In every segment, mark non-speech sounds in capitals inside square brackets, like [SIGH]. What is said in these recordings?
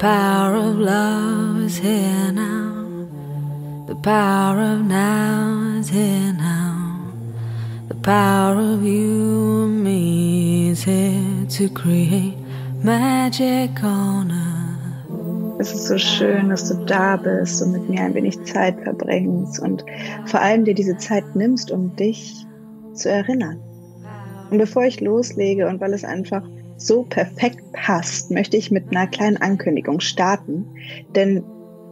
Power of love is here now. The power of now is here now. The power of you and me is here to create magic on earth. Es ist so schön, dass du da bist und mit mir ein wenig Zeit verbringst und vor allem dir diese Zeit nimmst, um dich zu erinnern. Und bevor ich loslege und weil es einfach so perfekt passt, möchte ich mit einer kleinen Ankündigung starten. Denn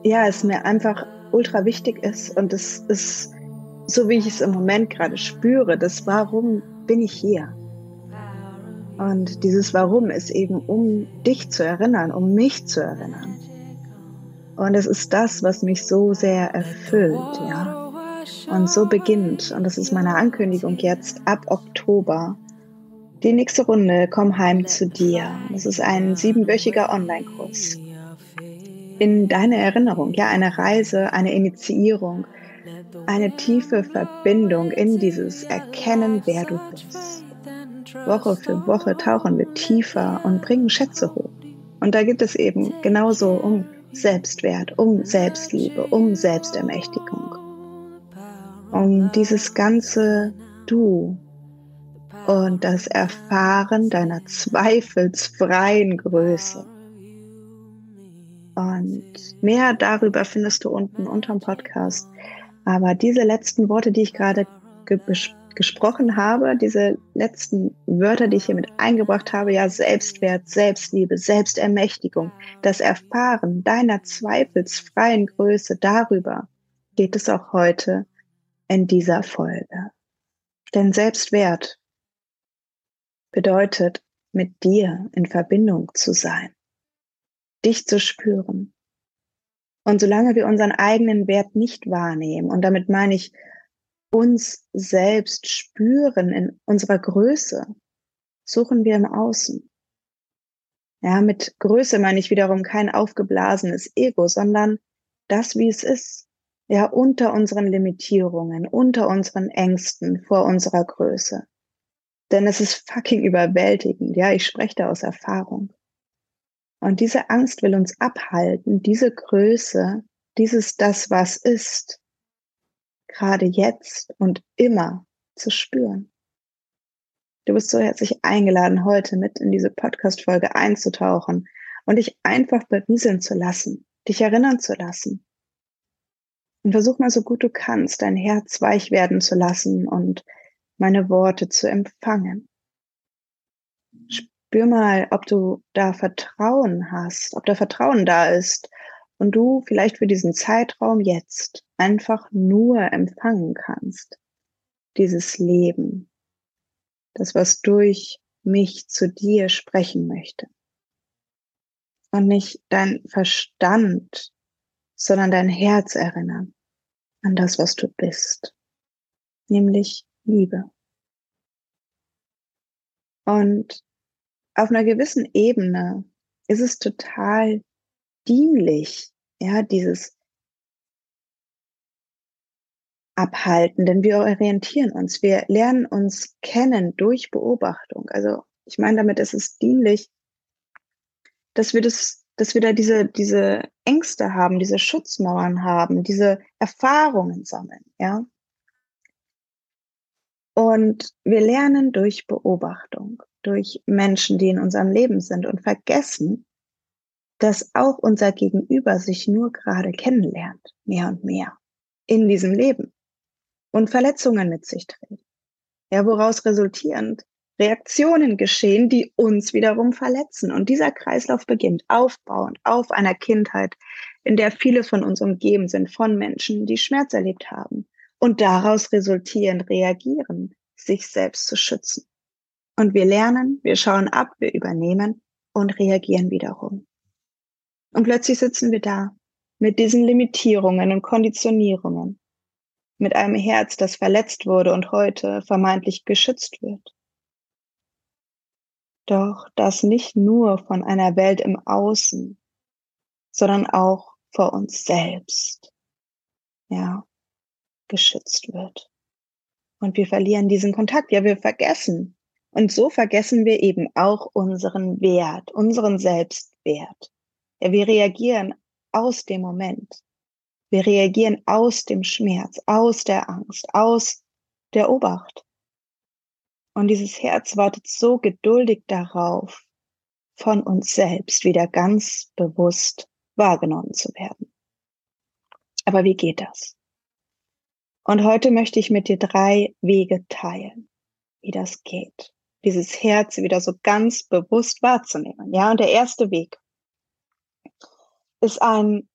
ja, es mir einfach ultra wichtig ist und es ist so, wie ich es im Moment gerade spüre, das Warum bin ich hier? Und dieses Warum ist eben, um dich zu erinnern, um mich zu erinnern. Und es ist das, was mich so sehr erfüllt, ja. Und so beginnt, und das ist meine Ankündigung jetzt ab Oktober, die nächste Runde Komm heim zu dir. Das ist ein siebenwöchiger Online-Kurs. In deine Erinnerung, ja, eine Reise, eine Initiierung, eine tiefe Verbindung in dieses Erkennen, wer du bist. Woche für Woche tauchen wir tiefer und bringen Schätze hoch. Und da gibt es eben genauso um Selbstwert, um Selbstliebe, um Selbstermächtigung. Um dieses ganze Du, und das Erfahren deiner zweifelsfreien Größe. Und mehr darüber findest du unten unterm Podcast. Aber diese letzten Worte, die ich gerade ge gesprochen habe, diese letzten Wörter, die ich hier mit eingebracht habe, ja, Selbstwert, Selbstliebe, Selbstermächtigung, das Erfahren deiner zweifelsfreien Größe, darüber geht es auch heute in dieser Folge. Denn Selbstwert bedeutet, mit dir in Verbindung zu sein, dich zu spüren. Und solange wir unseren eigenen Wert nicht wahrnehmen, und damit meine ich uns selbst spüren in unserer Größe, suchen wir im Außen. Ja, mit Größe meine ich wiederum kein aufgeblasenes Ego, sondern das, wie es ist. Ja, unter unseren Limitierungen, unter unseren Ängsten vor unserer Größe. Denn es ist fucking überwältigend. Ja, ich spreche da aus Erfahrung. Und diese Angst will uns abhalten, diese Größe, dieses das, was ist, gerade jetzt und immer zu spüren. Du bist so herzlich eingeladen, heute mit in diese Podcast-Folge einzutauchen und dich einfach berieseln zu lassen, dich erinnern zu lassen. Und versuch mal so gut du kannst, dein Herz weich werden zu lassen und meine Worte zu empfangen. Spür mal, ob du da Vertrauen hast, ob da Vertrauen da ist und du vielleicht für diesen Zeitraum jetzt einfach nur empfangen kannst. Dieses Leben, das, was durch mich zu dir sprechen möchte. Und nicht dein Verstand, sondern dein Herz erinnern an das, was du bist, nämlich Liebe. Und auf einer gewissen Ebene ist es total dienlich, ja, dieses Abhalten, denn wir orientieren uns, wir lernen uns kennen durch Beobachtung. Also ich meine, damit ist es dienlich, dass wir das, dass wir da diese, diese Ängste haben, diese Schutzmauern haben, diese Erfahrungen sammeln, ja. Und wir lernen durch Beobachtung, durch Menschen, die in unserem Leben sind und vergessen, dass auch unser Gegenüber sich nur gerade kennenlernt, mehr und mehr in diesem Leben und Verletzungen mit sich trägt. Ja, woraus resultierend Reaktionen geschehen, die uns wiederum verletzen. Und dieser Kreislauf beginnt aufbauend auf einer Kindheit, in der viele von uns umgeben sind von Menschen, die Schmerz erlebt haben und daraus resultierend reagieren, sich selbst zu schützen. Und wir lernen, wir schauen ab, wir übernehmen und reagieren wiederum. Und plötzlich sitzen wir da mit diesen Limitierungen und Konditionierungen, mit einem Herz, das verletzt wurde und heute vermeintlich geschützt wird. Doch das nicht nur von einer Welt im Außen, sondern auch vor uns selbst, ja, geschützt wird. Und wir verlieren diesen Kontakt, ja, wir vergessen. Und so vergessen wir eben auch unseren Wert, unseren Selbstwert. Ja, wir reagieren aus dem Moment. Wir reagieren aus dem Schmerz, aus der Angst, aus der Obacht. Und dieses Herz wartet so geduldig darauf, von uns selbst wieder ganz bewusst wahrgenommen zu werden. Aber wie geht das? Und heute möchte ich mit dir drei Wege teilen, wie das geht, dieses Herz wieder so ganz bewusst wahrzunehmen. Ja, und der erste Weg ist ein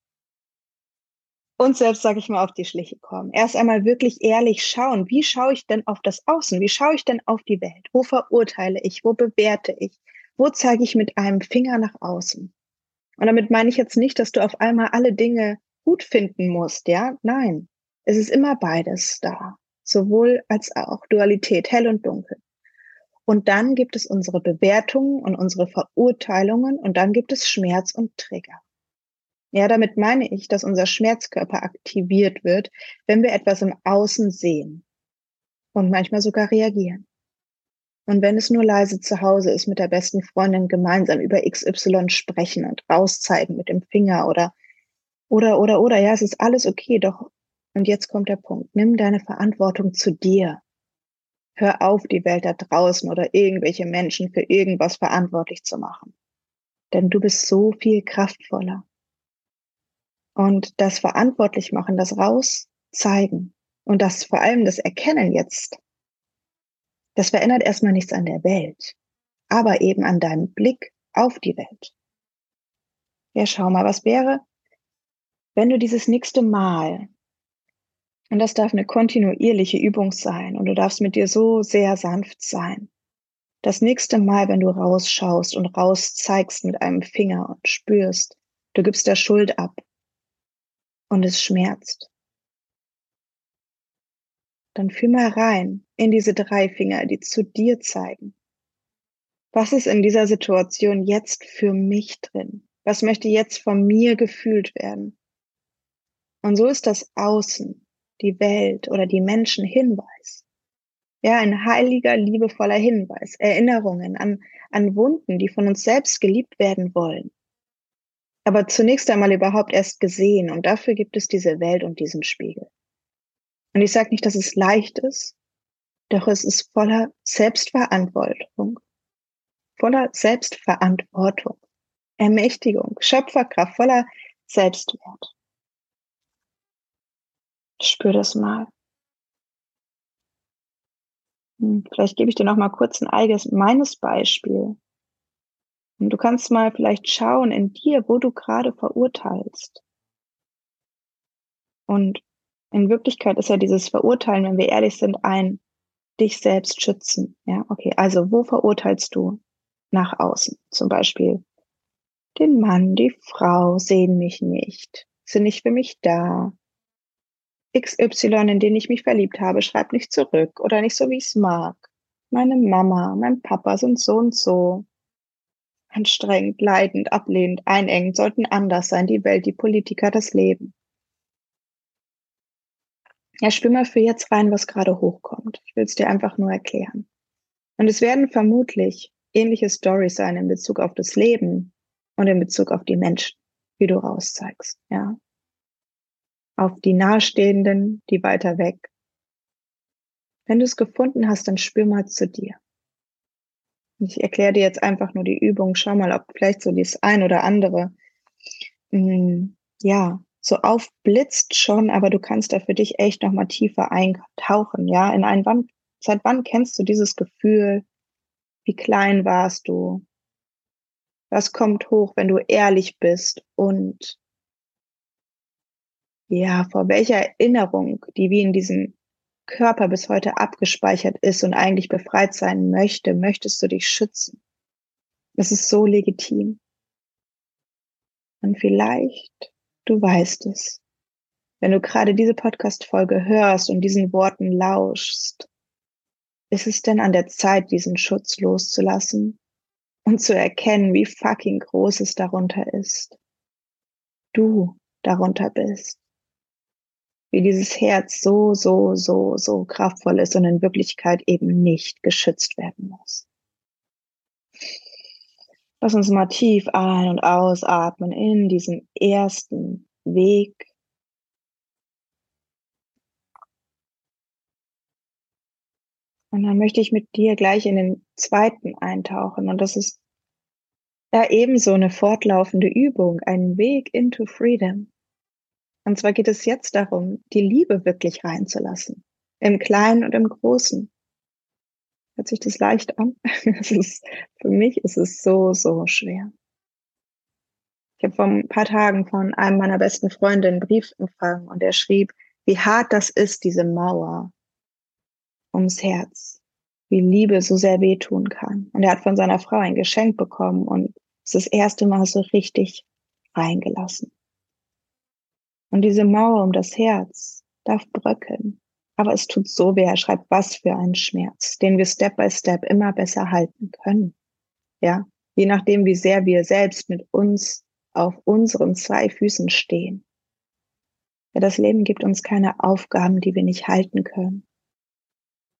uns selbst, sage ich mal, auf die Schliche kommen. Erst einmal wirklich ehrlich schauen, wie schaue ich denn auf das Außen? Wie schaue ich denn auf die Welt? Wo verurteile ich? Wo bewerte ich? Wo zeige ich mit einem Finger nach außen? Und damit meine ich jetzt nicht, dass du auf einmal alle Dinge gut finden musst, ja? Nein. Es ist immer beides da. Sowohl als auch Dualität, hell und dunkel. Und dann gibt es unsere Bewertungen und unsere Verurteilungen und dann gibt es Schmerz und Trigger. Ja, damit meine ich, dass unser Schmerzkörper aktiviert wird, wenn wir etwas im Außen sehen und manchmal sogar reagieren. Und wenn es nur leise zu Hause ist, mit der besten Freundin gemeinsam über XY sprechen und rauszeigen mit dem Finger oder, oder, oder, oder, ja, es ist alles okay, doch, und jetzt kommt der Punkt, nimm deine Verantwortung zu dir. Hör auf, die Welt da draußen oder irgendwelche Menschen für irgendwas verantwortlich zu machen. Denn du bist so viel kraftvoller. Und das verantwortlich machen, das rauszeigen und das vor allem das Erkennen jetzt, das verändert erstmal nichts an der Welt, aber eben an deinem Blick auf die Welt. Ja, schau mal, was wäre, wenn du dieses nächste Mal, und das darf eine kontinuierliche Übung sein, und du darfst mit dir so sehr sanft sein, das nächste Mal, wenn du rausschaust und rauszeigst mit einem Finger und spürst, du gibst der Schuld ab, und es schmerzt. Dann fühl mal rein in diese drei Finger, die zu dir zeigen. Was ist in dieser Situation jetzt für mich drin? Was möchte jetzt von mir gefühlt werden? Und so ist das Außen, die Welt oder die Menschen Hinweis. Ja, ein heiliger, liebevoller Hinweis, Erinnerungen an, an Wunden, die von uns selbst geliebt werden wollen aber zunächst einmal überhaupt erst gesehen. Und dafür gibt es diese Welt und diesen Spiegel. Und ich sage nicht, dass es leicht ist, doch es ist voller Selbstverantwortung, voller Selbstverantwortung, Ermächtigung, Schöpferkraft, voller Selbstwert. Spür das mal. Hm, vielleicht gebe ich dir noch mal kurz ein eigenes meines Beispiel. Und du kannst mal vielleicht schauen in dir, wo du gerade verurteilst. Und in Wirklichkeit ist ja dieses Verurteilen, wenn wir ehrlich sind, ein dich selbst schützen. Ja, okay. Also wo verurteilst du nach außen? Zum Beispiel den Mann, die Frau sehen mich nicht, sind nicht für mich da. XY, in den ich mich verliebt habe, schreibt nicht zurück oder nicht so, wie ich es mag. Meine Mama, mein Papa sind so und so anstrengend, leidend, ablehnend, einengend, sollten anders sein, die Welt, die Politiker, das Leben. Ja, spür mal für jetzt rein, was gerade hochkommt. Ich will es dir einfach nur erklären. Und es werden vermutlich ähnliche Stories sein in Bezug auf das Leben und in Bezug auf die Menschen, wie du rauszeigst, ja. Auf die Nahestehenden, die weiter weg. Wenn du es gefunden hast, dann spür mal zu dir. Ich erkläre dir jetzt einfach nur die Übung. Schau mal, ob vielleicht so das ein oder andere, mh, mm, ja, so aufblitzt schon, aber du kannst da für dich echt nochmal tiefer eintauchen, ja, in ein wann, seit wann kennst du dieses Gefühl? Wie klein warst du? Was kommt hoch, wenn du ehrlich bist und ja, vor welcher Erinnerung, die wie in diesem Körper bis heute abgespeichert ist und eigentlich befreit sein möchte, möchtest du dich schützen. Das ist so legitim. Und vielleicht, du weißt es, wenn du gerade diese Podcast-Folge hörst und diesen Worten lauschst, ist es denn an der Zeit, diesen Schutz loszulassen und zu erkennen, wie fucking groß es darunter ist? Du darunter bist. Wie dieses Herz so, so, so, so kraftvoll ist und in Wirklichkeit eben nicht geschützt werden muss. Lass uns mal tief ein- und ausatmen in diesen ersten Weg Und dann möchte ich mit dir gleich in den zweiten eintauchen. Und das ist ja ebenso eine fortlaufende Übung, ein Weg into Freedom. Und zwar geht es jetzt darum, die Liebe wirklich reinzulassen. Im Kleinen und im Großen. Hört sich das leicht an? [LAUGHS] Ist, für mich ist es so, so schwer. Ich habe vor ein paar Tagen von einem meiner besten Freunde einen Brief empfangen und er schrieb, wie hart das ist, diese Mauer ums Herz, wie Liebe so sehr wehtun kann. Und er hat von seiner Frau ein Geschenk bekommen und es ist das erste Mal so richtig reingelassen. Und diese Mauer um das Herz darf bröckeln. Aber es tut so weh. Er schreibt, was für ein Schmerz, den wir Step by Step immer besser halten können. Ja, je nachdem, wie sehr wir selbst mit uns auf unseren zwei Füßen stehen. Ja, das Leben gibt uns keine Aufgaben, die wir nicht halten können.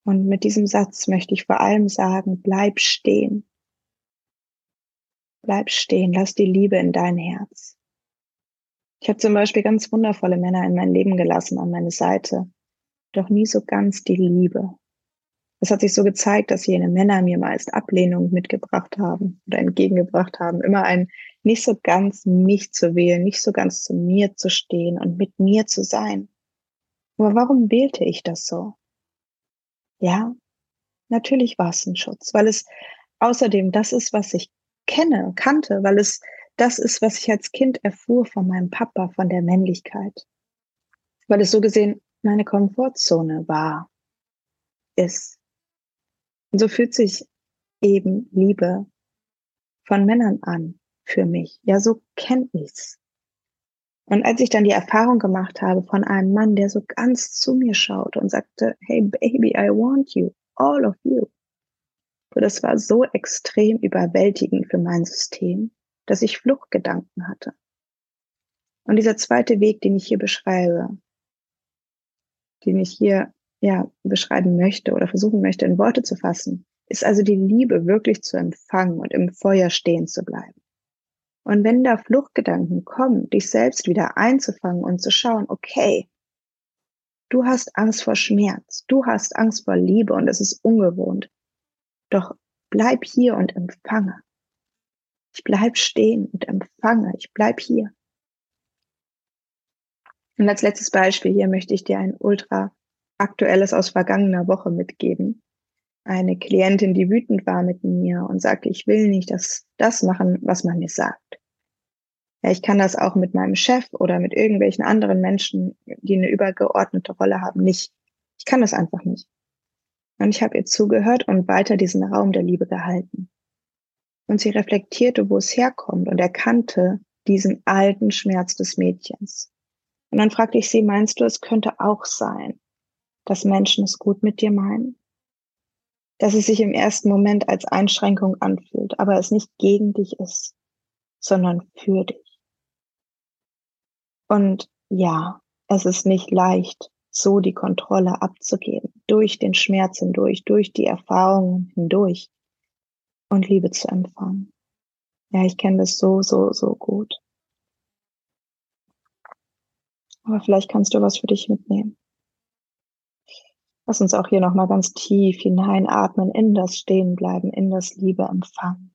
Und mit diesem Satz möchte ich vor allem sagen, bleib stehen. Bleib stehen, lass die Liebe in dein Herz. Ich habe zum Beispiel ganz wundervolle Männer in mein Leben gelassen, an meine Seite, doch nie so ganz die Liebe. Es hat sich so gezeigt, dass jene Männer mir meist Ablehnung mitgebracht haben oder entgegengebracht haben, immer ein nicht so ganz mich zu wählen, nicht so ganz zu mir zu stehen und mit mir zu sein. Aber warum wählte ich das so? Ja, natürlich war es ein Schutz, weil es außerdem das ist, was ich kenne, kannte, weil es das ist, was ich als Kind erfuhr von meinem Papa, von der Männlichkeit. Weil es so gesehen meine Komfortzone war, ist. Und so fühlt sich eben Liebe von Männern an für mich. Ja, so kenn ich's. Und als ich dann die Erfahrung gemacht habe von einem Mann, der so ganz zu mir schaute und sagte, hey baby, I want you, all of you. Und das war so extrem überwältigend für mein System, dass ich Fluchtgedanken hatte. Und dieser zweite Weg, den ich hier beschreibe, den ich hier ja beschreiben möchte oder versuchen möchte in Worte zu fassen, ist also die Liebe wirklich zu empfangen und im Feuer stehen zu bleiben. Und wenn da Fluchtgedanken kommen, dich selbst wieder einzufangen und zu schauen, okay, du hast Angst vor Schmerz, du hast Angst vor Liebe und es ist ungewohnt. Doch bleib hier und empfange. Ich bleib stehen und empfange. Ich bleib hier. Und als letztes Beispiel hier möchte ich dir ein ultra aktuelles aus vergangener Woche mitgeben eine Klientin, die wütend war mit mir und sagte, ich will nicht das, das machen, was man mir sagt. Ja, ich kann das auch mit meinem Chef oder mit irgendwelchen anderen Menschen, die eine übergeordnete Rolle haben, nicht. Ich kann das einfach nicht. Und ich habe ihr zugehört und weiter diesen Raum der Liebe gehalten. Und sie reflektierte, wo es herkommt und erkannte diesen alten Schmerz des Mädchens. Und dann fragte ich sie, meinst du, es könnte auch sein, dass Menschen es gut mit dir meinen? dass es sich im ersten Moment als Einschränkung anfühlt, aber es nicht gegen dich ist, sondern für dich. Und ja, es ist nicht leicht, so die Kontrolle abzugeben, durch den Schmerz hindurch, durch die Erfahrungen hindurch und Liebe zu empfangen. Ja, ich kenne das so, so, so gut. Aber vielleicht kannst du was für dich mitnehmen. Lass uns auch hier nochmal ganz tief hineinatmen, in das Stehenbleiben, in das Liebe empfangen.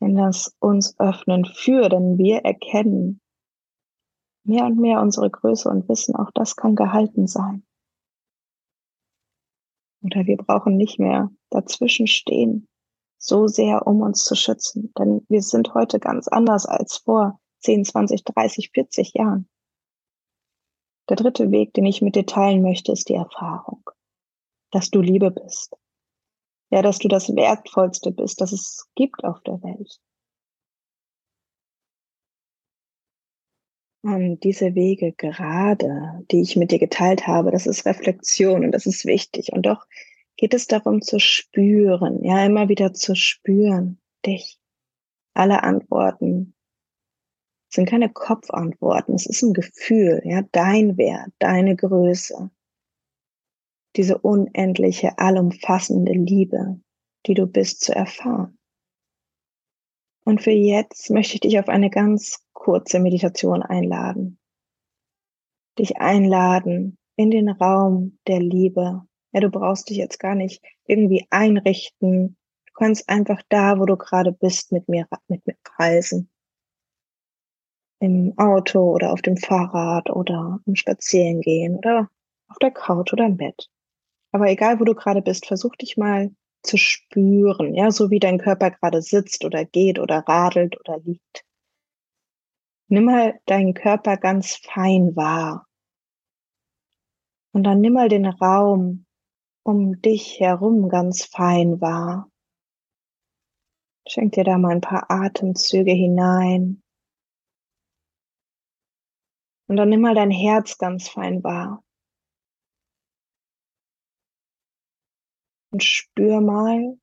In das uns öffnen für, denn wir erkennen mehr und mehr unsere Größe und wissen, auch das kann gehalten sein. Oder wir brauchen nicht mehr dazwischen stehen, so sehr, um uns zu schützen. Denn wir sind heute ganz anders als vor 10, 20, 30, 40 Jahren. Der dritte Weg, den ich mit dir teilen möchte, ist die Erfahrung, dass du Liebe bist. Ja, dass du das Wertvollste bist, das es gibt auf der Welt. Und diese Wege gerade, die ich mit dir geteilt habe, das ist Reflexion und das ist wichtig. Und doch geht es darum zu spüren, ja, immer wieder zu spüren, dich. Alle Antworten sind keine Kopfantworten, es ist ein Gefühl, ja, dein Wert, deine Größe, diese unendliche, allumfassende Liebe, die du bist, zu erfahren. Und für jetzt möchte ich dich auf eine ganz kurze Meditation einladen. Dich einladen in den Raum der Liebe. Ja, du brauchst dich jetzt gar nicht irgendwie einrichten. Du kannst einfach da, wo du gerade bist, mit mir, mit mir reisen. Im Auto oder auf dem Fahrrad oder im Spazierengehen oder auf der Couch oder im Bett. Aber egal, wo du gerade bist, versuch dich mal zu spüren, ja, so wie dein Körper gerade sitzt oder geht oder radelt oder liegt. Nimm mal deinen Körper ganz fein wahr. Und dann nimm mal den Raum um dich herum ganz fein wahr. Schenk dir da mal ein paar Atemzüge hinein. Und dann nimm mal dein Herz ganz fein wahr. und spür mal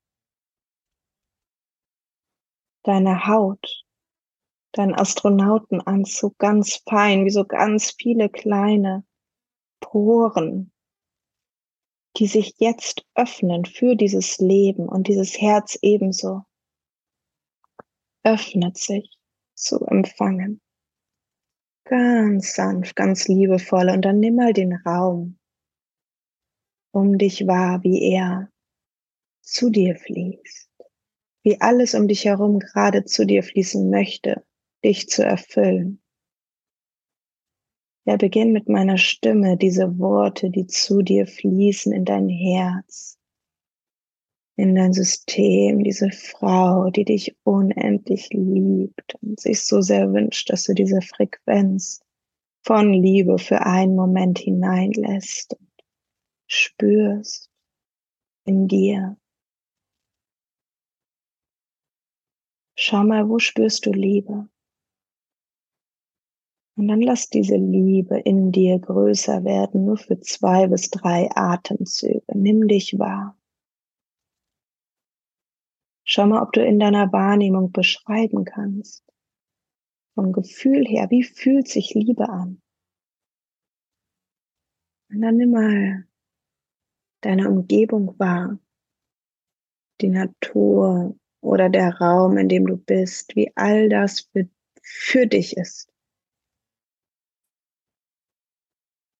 deine Haut, deinen Astronautenanzug ganz fein, wie so ganz viele kleine Poren, die sich jetzt öffnen für dieses Leben und dieses Herz ebenso öffnet sich zu empfangen. Ganz sanft, ganz liebevoll und dann nimm mal den Raum um dich wahr, wie er zu dir fließt, wie alles um dich herum gerade zu dir fließen möchte, dich zu erfüllen. Ja, beginn mit meiner Stimme diese Worte, die zu dir fließen in dein Herz, in dein System, diese Frau, die dich unendlich liebt und sich so sehr wünscht, dass du diese Frequenz von Liebe für einen Moment hineinlässt und spürst in dir. Schau mal, wo spürst du Liebe? Und dann lass diese Liebe in dir größer werden, nur für zwei bis drei Atemzüge. Nimm dich wahr. Schau mal, ob du in deiner Wahrnehmung beschreiben kannst. Vom Gefühl her, wie fühlt sich Liebe an? Und dann nimm mal deine Umgebung wahr. Die Natur, oder der Raum, in dem du bist, wie all das für, für dich ist.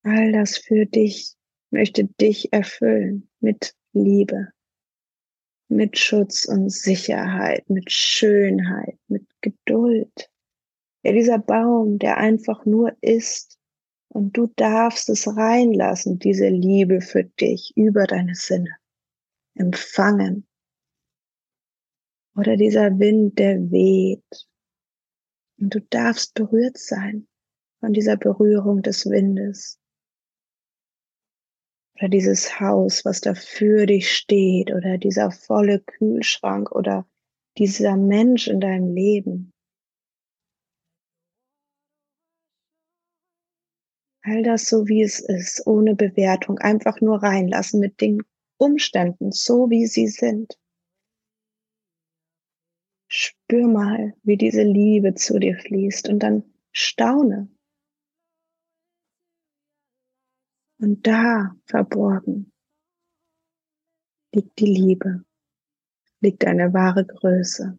All das für dich möchte dich erfüllen mit Liebe, mit Schutz und Sicherheit, mit Schönheit, mit Geduld. Ja, dieser Baum, der einfach nur ist und du darfst es reinlassen, diese Liebe für dich über deine Sinne empfangen oder dieser Wind, der weht. Und du darfst berührt sein von dieser Berührung des Windes. Oder dieses Haus, was da für dich steht, oder dieser volle Kühlschrank, oder dieser Mensch in deinem Leben. All das so wie es ist, ohne Bewertung, einfach nur reinlassen mit den Umständen, so wie sie sind. Spür mal, wie diese Liebe zu dir fließt und dann staune. Und da verborgen liegt die Liebe, liegt deine wahre Größe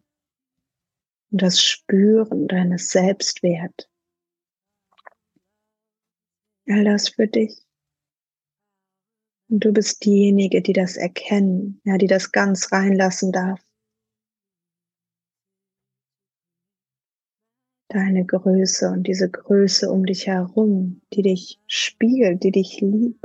und das Spüren deines Selbstwert. All das für dich. Und du bist diejenige, die das erkennen, ja, die das ganz reinlassen darf. Deine Größe und diese Größe um dich herum, die dich spiegelt, die dich liebt.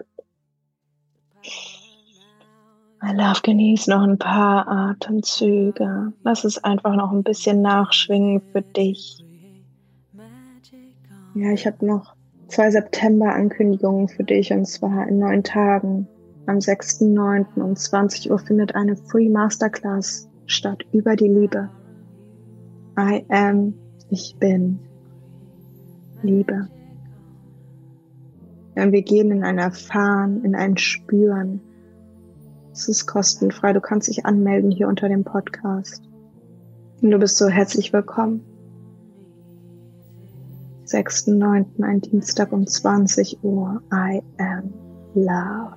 I love, genieß noch ein paar Atemzüge. Lass es einfach noch ein bisschen nachschwingen für dich. Ja, ich habe noch zwei September-Ankündigungen für dich und zwar in neun Tagen. Am 6.9. um 20 Uhr findet eine Free Masterclass statt über die Liebe. I am ich bin. Liebe. Ja, wir gehen in ein Erfahren, in ein Spüren. Es ist kostenfrei. Du kannst dich anmelden hier unter dem Podcast. Und du bist so herzlich willkommen. 6.9. ein Dienstag um 20 Uhr. I am love.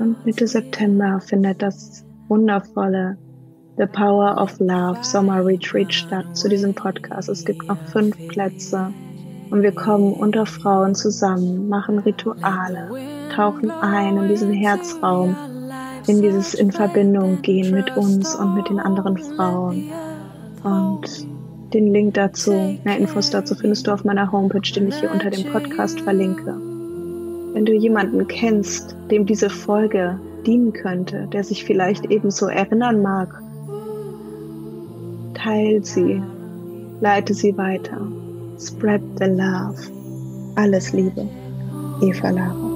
Und Mitte September findet das wundervolle The Power of Love Sommer Retreat statt zu diesem Podcast. Es gibt noch fünf Plätze und wir kommen unter Frauen zusammen, machen Rituale, tauchen ein in diesen Herzraum, in dieses in Verbindung gehen mit uns und mit den anderen Frauen. Und den Link dazu, mehr Infos dazu findest du auf meiner Homepage, den ich hier unter dem Podcast verlinke. Wenn du jemanden kennst, dem diese Folge dienen könnte, der sich vielleicht ebenso erinnern mag, teil sie, leite sie weiter. Spread the love. Alles Liebe. Eva Lara.